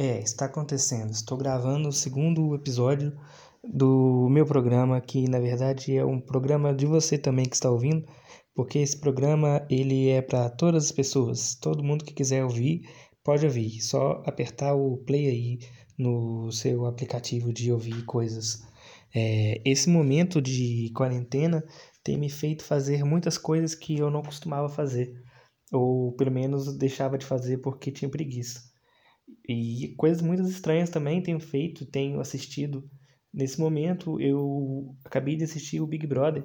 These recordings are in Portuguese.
É, está acontecendo. Estou gravando o segundo episódio do meu programa, que na verdade é um programa de você também que está ouvindo, porque esse programa ele é para todas as pessoas. Todo mundo que quiser ouvir pode ouvir. Só apertar o play aí no seu aplicativo de ouvir coisas. É, esse momento de quarentena tem me feito fazer muitas coisas que eu não costumava fazer, ou pelo menos deixava de fazer porque tinha preguiça. E coisas muito estranhas também tenho feito, tenho assistido. Nesse momento eu acabei de assistir o Big Brother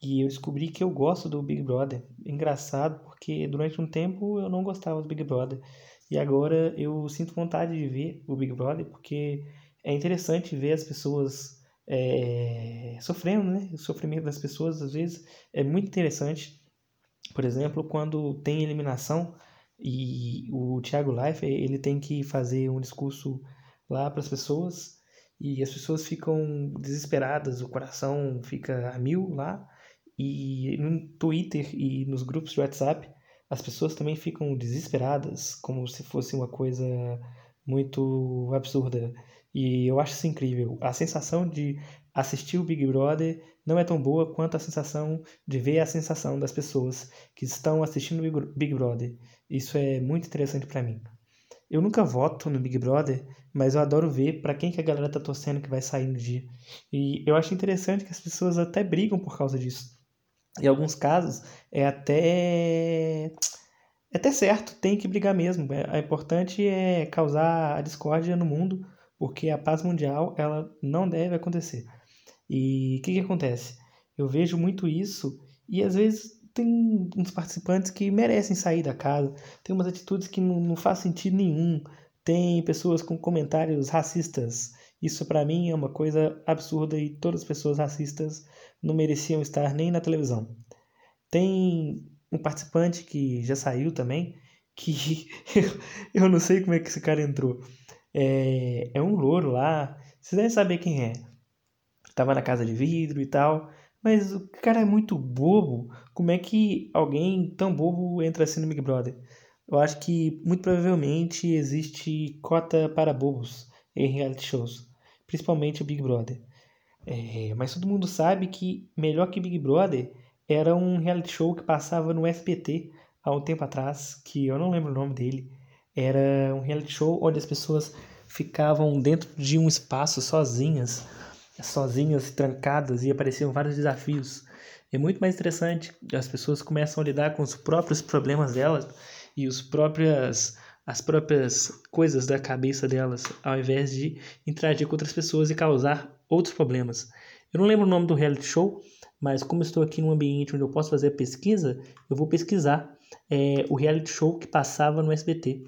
e eu descobri que eu gosto do Big Brother. Engraçado porque durante um tempo eu não gostava do Big Brother e agora eu sinto vontade de ver o Big Brother porque é interessante ver as pessoas é, sofrendo, né? O sofrimento das pessoas às vezes é muito interessante. Por exemplo, quando tem eliminação e o Thiago Life, ele tem que fazer um discurso lá para as pessoas e as pessoas ficam desesperadas, o coração fica a mil lá. E no Twitter e nos grupos de WhatsApp, as pessoas também ficam desesperadas, como se fosse uma coisa muito absurda. E eu acho isso incrível. A sensação de assistir o Big Brother não é tão boa quanto a sensação de ver a sensação das pessoas que estão assistindo o Big Brother. Isso é muito interessante para mim. Eu nunca voto no Big Brother, mas eu adoro ver para quem que a galera tá torcendo que vai sair no dia. E eu acho interessante que as pessoas até brigam por causa disso. Em alguns casos é até é até certo, tem que brigar mesmo. É, é importante é causar a discórdia no mundo, porque a paz mundial ela não deve acontecer. E o que, que acontece? Eu vejo muito isso e às vezes tem uns participantes que merecem sair da casa, tem umas atitudes que não, não faz sentido nenhum, tem pessoas com comentários racistas. Isso para mim é uma coisa absurda e todas as pessoas racistas não mereciam estar nem na televisão. Tem um participante que já saiu também, que eu não sei como é que esse cara entrou. É, é um louro lá, vocês devem saber quem é tava na casa de vidro e tal. Mas o cara é muito bobo. Como é que alguém tão bobo entra assim no Big Brother? Eu acho que muito provavelmente existe cota para bobos em reality shows, principalmente o Big Brother. É, mas todo mundo sabe que melhor que Big Brother era um reality show que passava no SBT há um tempo atrás, que eu não lembro o nome dele. Era um reality show onde as pessoas ficavam dentro de um espaço sozinhas sozinhas, trancadas e apareciam vários desafios. É muito mais interessante, as pessoas começam a lidar com os próprios problemas delas e os próprias as próprias coisas da cabeça delas, ao invés de interagir com outras pessoas e causar outros problemas. Eu não lembro o nome do reality show, mas como estou aqui num ambiente onde eu posso fazer pesquisa, eu vou pesquisar é, o reality show que passava no SBT.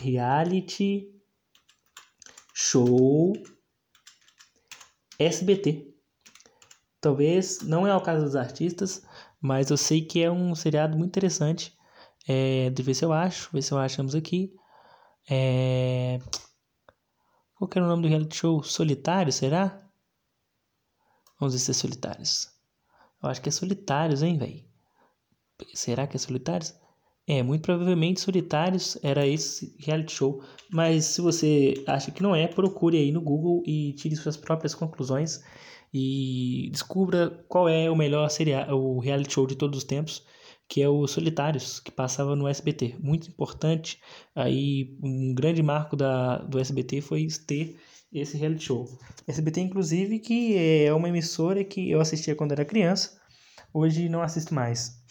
Reality Show SBT. Talvez não é o caso dos artistas, mas eu sei que é um seriado muito interessante. É, de ver se eu acho, ver se eu achamos aqui. É... Qual que era o nome do reality show? Solitário, será? Vamos ver se é Solitários. Eu acho que é Solitários, hein, velho? Será que é Solitários? É, muito provavelmente Solitários era esse reality show, mas se você acha que não é, procure aí no Google e tire suas próprias conclusões e descubra qual é o melhor serial, o reality show de todos os tempos, que é o Solitários, que passava no SBT. Muito importante, aí um grande marco da, do SBT foi ter esse reality show. SBT, inclusive, que é uma emissora que eu assistia quando era criança, hoje não assisto mais.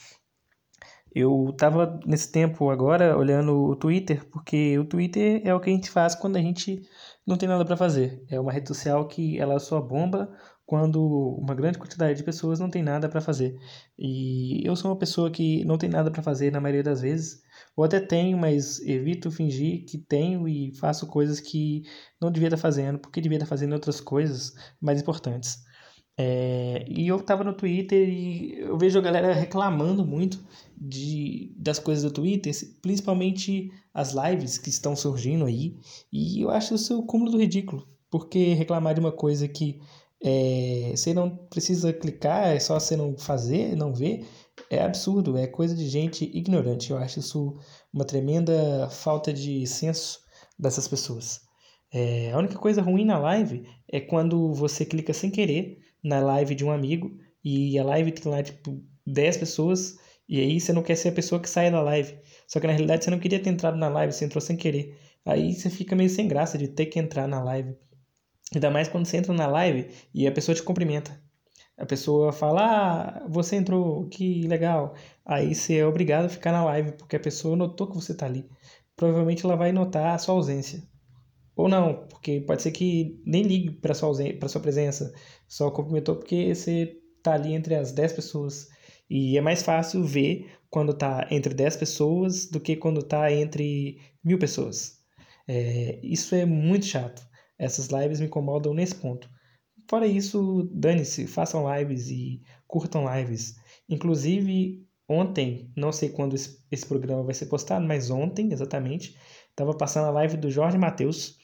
Eu tava nesse tempo agora olhando o Twitter, porque o Twitter é o que a gente faz quando a gente não tem nada para fazer. É uma rede social que ela só bomba quando uma grande quantidade de pessoas não tem nada para fazer. E eu sou uma pessoa que não tem nada para fazer na maioria das vezes, ou até tenho, mas evito fingir que tenho e faço coisas que não devia estar fazendo, porque devia estar fazendo outras coisas mais importantes. É, e eu tava no Twitter e eu vejo a galera reclamando muito de, das coisas do Twitter, principalmente as lives que estão surgindo aí. E eu acho isso o cúmulo do ridículo. Porque reclamar de uma coisa que é, você não precisa clicar, é só você não fazer, não ver, é absurdo, é coisa de gente ignorante. Eu acho isso uma tremenda falta de senso dessas pessoas. É, a única coisa ruim na live é quando você clica sem querer na live de um amigo e a live tem lá tipo 10 pessoas e aí você não quer ser a pessoa que sai da live. Só que na realidade você não queria ter entrado na live, você entrou sem querer. Aí você fica meio sem graça de ter que entrar na live. Ainda mais quando você entra na live e a pessoa te cumprimenta. A pessoa fala, ah, você entrou, que legal. Aí você é obrigado a ficar na live, porque a pessoa notou que você está ali. Provavelmente ela vai notar a sua ausência. Ou não, porque pode ser que nem ligue para sua, sua presença, só cumprimentou porque você está ali entre as 10 pessoas. E é mais fácil ver quando está entre 10 pessoas do que quando está entre mil pessoas. É, isso é muito chato. Essas lives me incomodam nesse ponto. Fora isso, dane-se, façam lives e curtam lives. Inclusive, ontem, não sei quando esse programa vai ser postado, mas ontem, exatamente, estava passando a live do Jorge Matheus.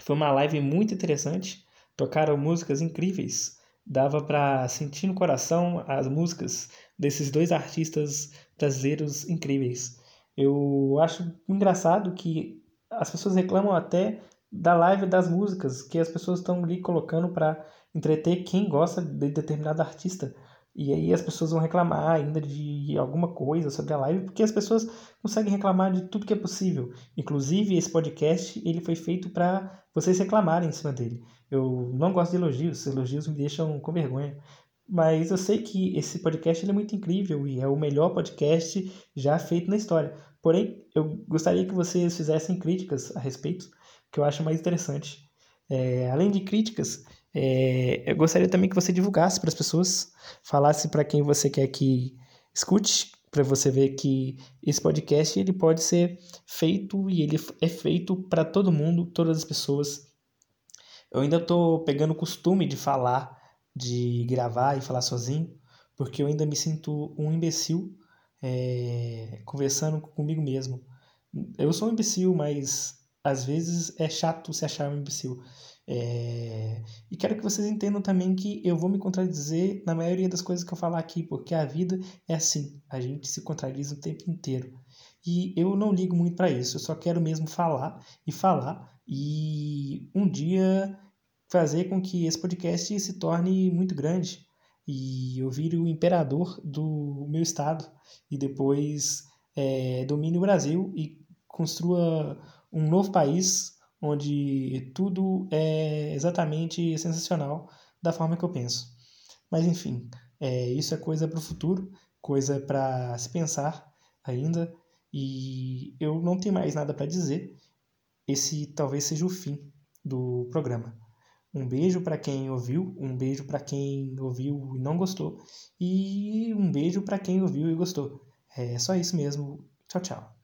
Foi uma live muito interessante. Tocaram músicas incríveis. Dava para sentir no coração as músicas desses dois artistas brasileiros incríveis. Eu acho engraçado que as pessoas reclamam até da live das músicas que as pessoas estão ali colocando para entreter quem gosta de determinado artista. E aí as pessoas vão reclamar ainda de alguma coisa sobre a live, porque as pessoas conseguem reclamar de tudo que é possível. Inclusive, esse podcast ele foi feito para vocês reclamarem em cima dele. Eu não gosto de elogios, elogios me deixam com vergonha. Mas eu sei que esse podcast é muito incrível e é o melhor podcast já feito na história. Porém, eu gostaria que vocês fizessem críticas a respeito, que eu acho mais interessante. É, além de críticas, é, eu gostaria também que você divulgasse para as pessoas, falasse para quem você quer que escute, para você ver que esse podcast ele pode ser feito e ele é feito para todo mundo, todas as pessoas. Eu ainda estou pegando o costume de falar, de gravar e falar sozinho, porque eu ainda me sinto um imbecil é, conversando comigo mesmo. Eu sou um imbecil, mas às vezes é chato se achar um imbecil. É... E quero que vocês entendam também que eu vou me contradizer na maioria das coisas que eu falar aqui, porque a vida é assim, a gente se contradiz o tempo inteiro. E eu não ligo muito para isso, eu só quero mesmo falar e falar e um dia fazer com que esse podcast se torne muito grande e eu vire o imperador do meu estado e depois é, domine o Brasil e construa um novo país onde tudo é exatamente sensacional da forma que eu penso. Mas enfim, é, isso é coisa para o futuro, coisa para se pensar ainda, e eu não tenho mais nada para dizer. Esse talvez seja o fim do programa. Um beijo para quem ouviu, um beijo para quem ouviu e não gostou, e um beijo para quem ouviu e gostou. É só isso mesmo. Tchau, tchau.